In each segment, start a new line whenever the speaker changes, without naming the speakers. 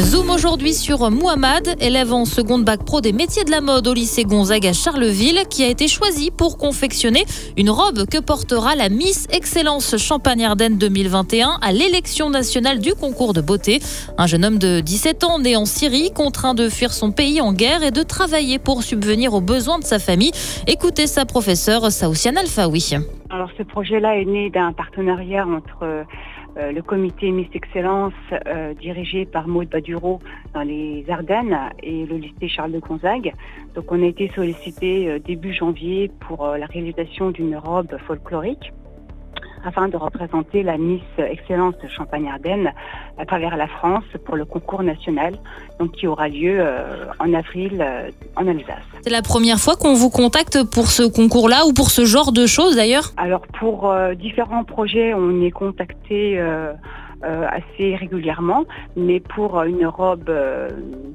Zoom aujourd'hui sur Mohamed, élève en seconde bac pro des métiers de la mode au lycée Gonzague à Charleville, qui a été choisi pour confectionner une robe que portera la Miss Excellence Champagne-Ardenne 2021 à l'élection nationale du concours de beauté. Un jeune homme de 17 ans né en Syrie, contraint de fuir son pays en guerre et de travailler pour subvenir aux besoins de sa famille. Écoutez sa professeure Saoussiane Alfaoui.
Alors ce projet-là est né d'un partenariat entre euh, le comité Miss Excellence euh, dirigé par Maud Baduro dans les Ardennes et le lycée Charles de Gonzague. Donc on a été sollicité euh, début janvier pour la réalisation d'une robe folklorique afin de représenter la Miss Excellence de Champagne-Ardenne à travers la France pour le concours national, donc qui aura lieu euh, en avril euh, en Alsace.
C'est la première fois qu'on vous contacte pour ce concours-là ou pour ce genre de choses d'ailleurs?
Alors pour euh, différents projets, on est contacté euh, assez régulièrement, mais pour une robe, euh,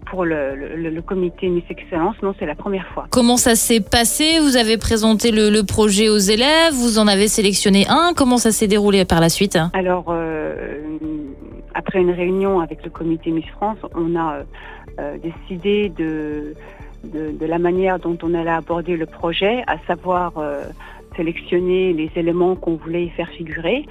pour le, comité Miss Excellence, non, c'est la première fois.
Comment ça s'est passé? Vous avez présenté le, projet aux élèves, vous en avez sélectionné un, comment ça s'est déroulé par la suite?
Alors, euh, après une réunion avec le comité Miss France, on a décidé de, de, la manière dont on allait aborder le projet, à savoir sélectionner les éléments qu'on voulait y faire figurer.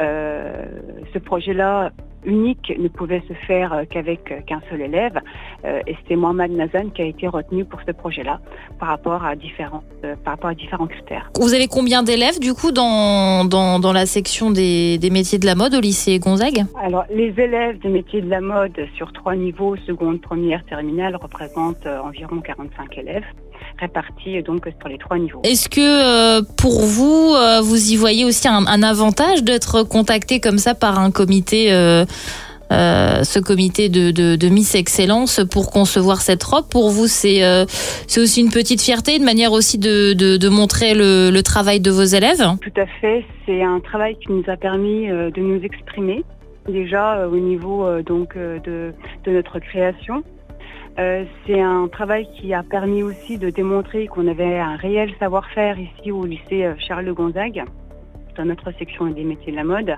Euh, ce projet-là unique ne pouvait se faire euh, qu'avec euh, qu'un seul élève. et c'était Mohamed Nazan qui a été retenu pour ce projet-là par rapport à différents, par rapport à différents critères.
Vous avez combien d'élèves du coup dans, dans, dans la section des, des, métiers de la mode au lycée Gonzague?
Alors les élèves des métiers de la mode sur trois niveaux, seconde, première, terminale, représentent environ 45 élèves répartis donc sur les trois niveaux.
Est-ce que pour vous, vous y voyez aussi un, un avantage d'être contacté comme ça par un comité euh, euh, ce comité de, Miss Excellence pour concevoir cette robe? Pour vous, c'est euh, c'est aussi une petite fierté, une manière aussi de, montrer le, travail de vos élèves?
Tout à fait. C'est un travail qui nous a permis de nous exprimer déjà au niveau donc de, notre création. C'est un travail qui a permis aussi de démontrer qu'on avait un réel savoir-faire ici au lycée Charles Gonzague, dans notre section des métiers de la mode,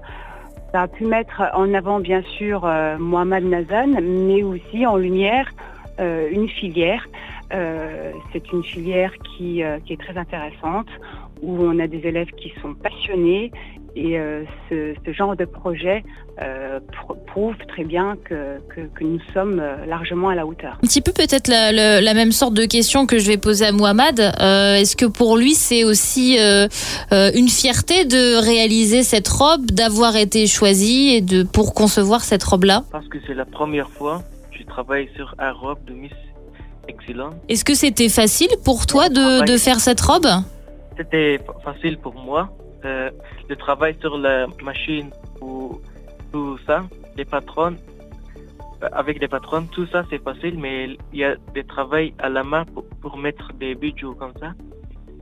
ça a pu mettre en avant bien sûr euh, Mohamed Nazan, mais aussi en lumière euh, une filière. Euh, c'est une filière qui, est très intéressante, où on a des élèves qui sont passionnés et ce, genre de projet prouve très bien que, que, nous sommes largement à la hauteur.
Un petit peu peut-être la, la, même sorte de question que je vais poser à Mohamed. Est-ce que pour lui c'est aussi une fierté de réaliser cette robe, d'avoir été choisi et de pour concevoir cette robe-là?
Parce que c'est la première fois que je travaille sur un robe de Miss Excellent.
Est-ce que c'était facile pour toi de, de faire cette robe?
C'était facile pour moi euh, le travail sur la machine ou tout ça, les patrons, avec les patrons, tout ça c'est facile, mais il y a des travail à la main pour, mettre des bijoux comme ça.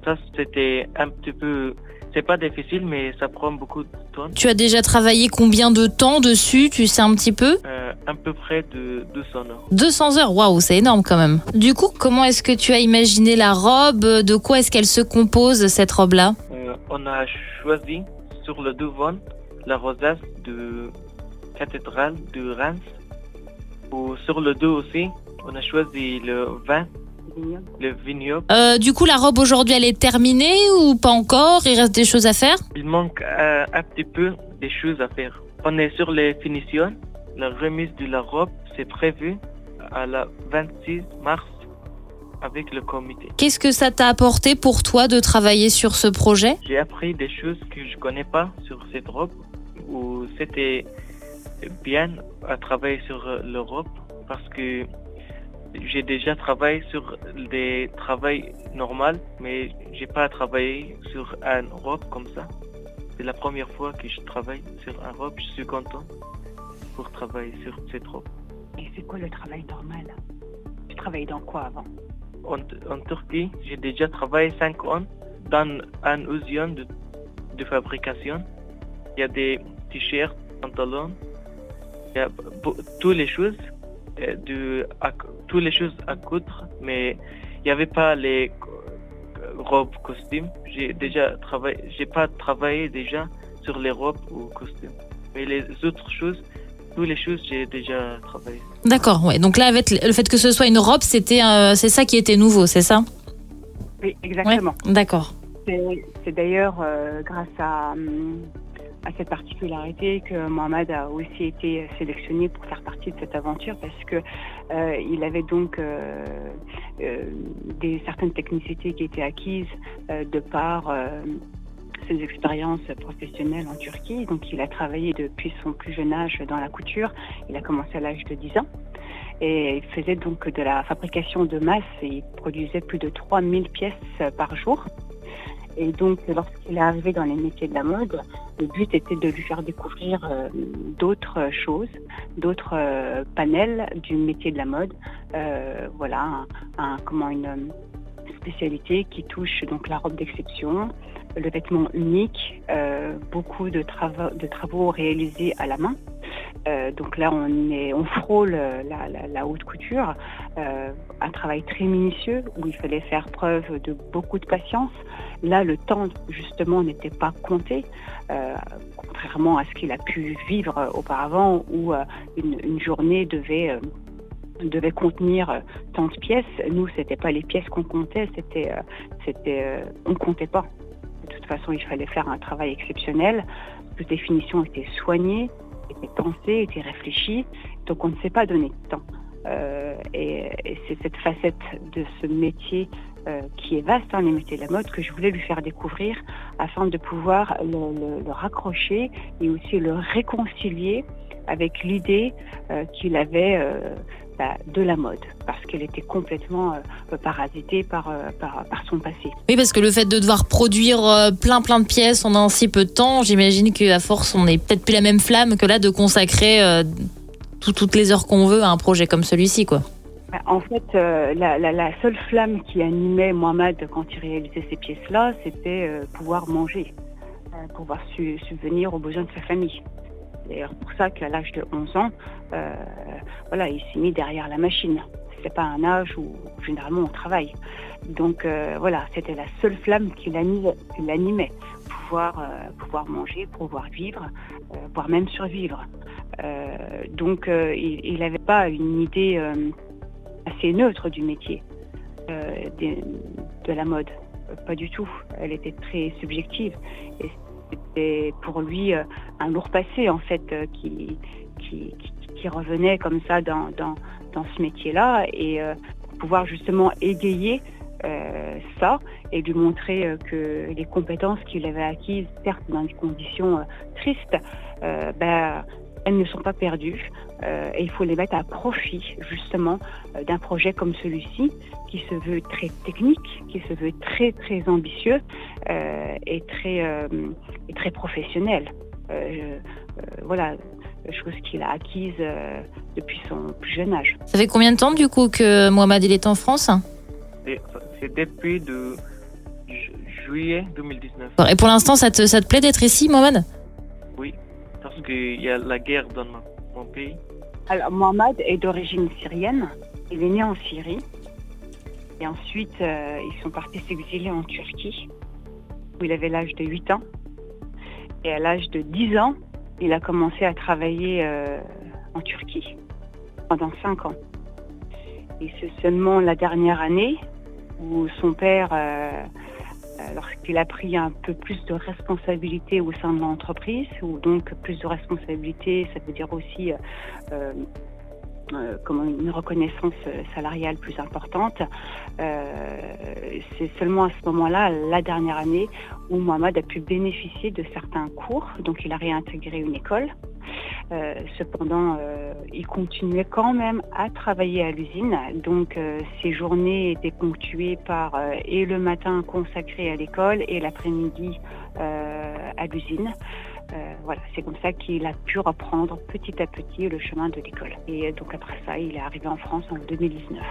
Ça c'était un petit peu, c'est pas difficile, mais ça prend beaucoup de temps.
Tu as déjà travaillé combien de temps dessus, tu sais un petit peu?
Euh, À peu près de 200 heures.
200 heures, waouh, c'est énorme quand même. Du coup, comment est-ce que tu as imaginé la robe? De quoi est-ce qu'elle se compose cette robe-là?
On a choisi sur le devant la rosace de cathédrale de Reims. Ou sur le dos aussi, on a choisi le vin, le vignoble.
Euh, du coup, la robe aujourd'hui, elle est terminée ou pas encore? Il reste des choses à faire?
Il manque euh, un petit peu des choses à faire. On est sur les finitions. La remise de la robe, c'est prévu à la 26 mars avec le comité.
Qu'est-ce que ça t'a apporté pour toi de travailler sur ce projet?
J'ai appris des choses que je connais pas sur cette robe, où c'était bien à travailler sur l'Europe parce que j'ai déjà travaillé sur des travails normaux, mais j'ai pas travaillé sur un robe comme ça. C'est la première fois que je travaille sur un robe. Je suis content pour travailler sur cette robe.
Et c'est quoi le travail normal? Tu travailles dans quoi avant?
En, Turquie, j'ai déjà travaillé 5 ans dans un usine de, fabrication. Il y a des t-shirts, pantalons, il y a toutes les choses, euh, de, toutes les choses à coudre, mais il n'y avait pas les robes, costumes. J'ai déjà travaillé, j'ai pas travaillé déjà sur les robes ou costumes. Mais les autres choses, toutes les choses, j'ai déjà travaillé.
D'accord, ouais. Donc là, avec le fait que ce soit une robe, c'était, euh, c'est ça qui était nouveau, c'est ça?
Oui, exactement.
D'accord.
C'est c'est d'ailleurs euh, grâce à, à cette particularité que Mohamed a aussi été sélectionné pour faire partie de cette aventure parce que euh, il avait donc euh, euh, des certaines technicités qui étaient acquises euh, de par euh, ses expériences professionnelles en Turquie. Donc il a travaillé depuis son plus jeune âge dans la couture. Il a commencé à l'âge de 10 ans. Et il faisait donc de la fabrication de masse et il produisait plus de 3000 pièces par jour. Et donc, lorsqu'il est arrivé dans les métiers de la mode, le but était de lui faire découvrir euh, d'autres choses, d'autres euh, panels du métier de la mode. Euh, voilà, comment une spécialité qui touche donc la robe d'exception, le vêtement unique, euh, beaucoup de, trava- de travaux réalisés à la main. Euh, donc là, on, frôle euh, la, haute couture, un travail très minutieux où il fallait faire preuve de beaucoup de patience. Là, le temps, justement, n'était pas compté, contrairement à ce qu'il a pu vivre auparavant où une, journée devait, contenir tant de pièces. Nous, c'était pas les pièces qu'on comptait, c'était, c'était, on comptait pas. Façon, il fallait faire un travail exceptionnel. Toutes les finitions étaient soignées, étaient pensées, étaient réfléchies. Donc, on ne s'est pas donné de temps. Euh, et c'est cette facette de ce métier euh, qui est vaste, hein, les métiers de la mode, que je voulais lui faire découvrir afin de pouvoir le, le- le raccrocher et aussi le réconcilier avec l'idée euh, qu'il avait euh, bah, de la mode, parce qu'elle était complètement euh, parasitée par, euh, par, par son passé.
Oui, parce que le fait de devoir produire euh, plein plein de pièces en un si peu de temps, j'imagine qu'à force, on n'est peut-être plus la même flamme que là de consacrer tout- toutes les heures qu'on veut à un projet comme celui-ci, quoi.
Bah, En fait, euh, la, seule flamme qui animait Mohamed quand il réalisait ces pièces-là, c'était euh, pouvoir manger, euh, pouvoir su- subvenir aux besoins de sa famille. D'ailleurs, pour ça qu'à l'âge de 11 ans, voilà, il s'est mis derrière la machine. C'est pas un âge où généralement on travaille. Donc voilà, c'était la seule flamme qui l'animait, pouvoir pouvoir manger, pouvoir vivre, voire même survivre. Donc il n'avait pas une idée assez neutre du métier euh, de la mode. Pas du tout. Elle était très subjective. Et c'était pour lui euh, un lourd passé, en fait, euh, qui, revenait comme ça dans, ce métier-là. Et pouvoir justement égayer ça et lui montrer que les compétences qu'il avait acquises, certes dans des conditions tristes, ben, elles ne sont pas perdues euh, et il faut les mettre à profit justement euh, d'un projet comme celui-ci qui se veut très technique, qui se veut très très ambitieux euh, et très euh, et très professionnel. Euh, euh, voilà, chose qu'il a acquise euh, depuis son plus jeune âge.
Ça fait combien de temps du coup que Mohamed il est en France?
C'est depuis de ju- juillet 2019.
Et pour l'instant, ça te, ça te plaît d'être ici, Mohamed?
Oui, parce qu'il y a la guerre dans mon pays.
Alors, Mohamed est d'origine syrienne. Il est né en Syrie. Et ensuite, euh, ils sont partis s'exiler en Turquie, où il avait l'âge de 8 ans. Et à l'âge de 10 ans, il a commencé à travailler euh, en Turquie pendant 5 ans. Et c'est seulement la dernière année où son père, euh, lorsqu'il a pris un peu plus de responsabilité au sein de l'entreprise, ou donc plus de responsabilité, ça veut dire aussi euh, euh, euh, une reconnaissance salariale plus importante. C'est seulement à ce moment-là, la dernière année, où Mohamed a pu bénéficier de certains cours. Donc il a réintégré une école. Euh, cependant, euh, il continuait quand même à travailler à l'usine. Donc euh, ses journées étaient ponctuées par euh, et le matin consacré à l'école et l'après-midi euh, à l'usine. Euh, voilà, c'est comme ça qu'il a pu reprendre petit à petit le chemin de l'école. Et donc après ça, il est arrivé en France en 2019.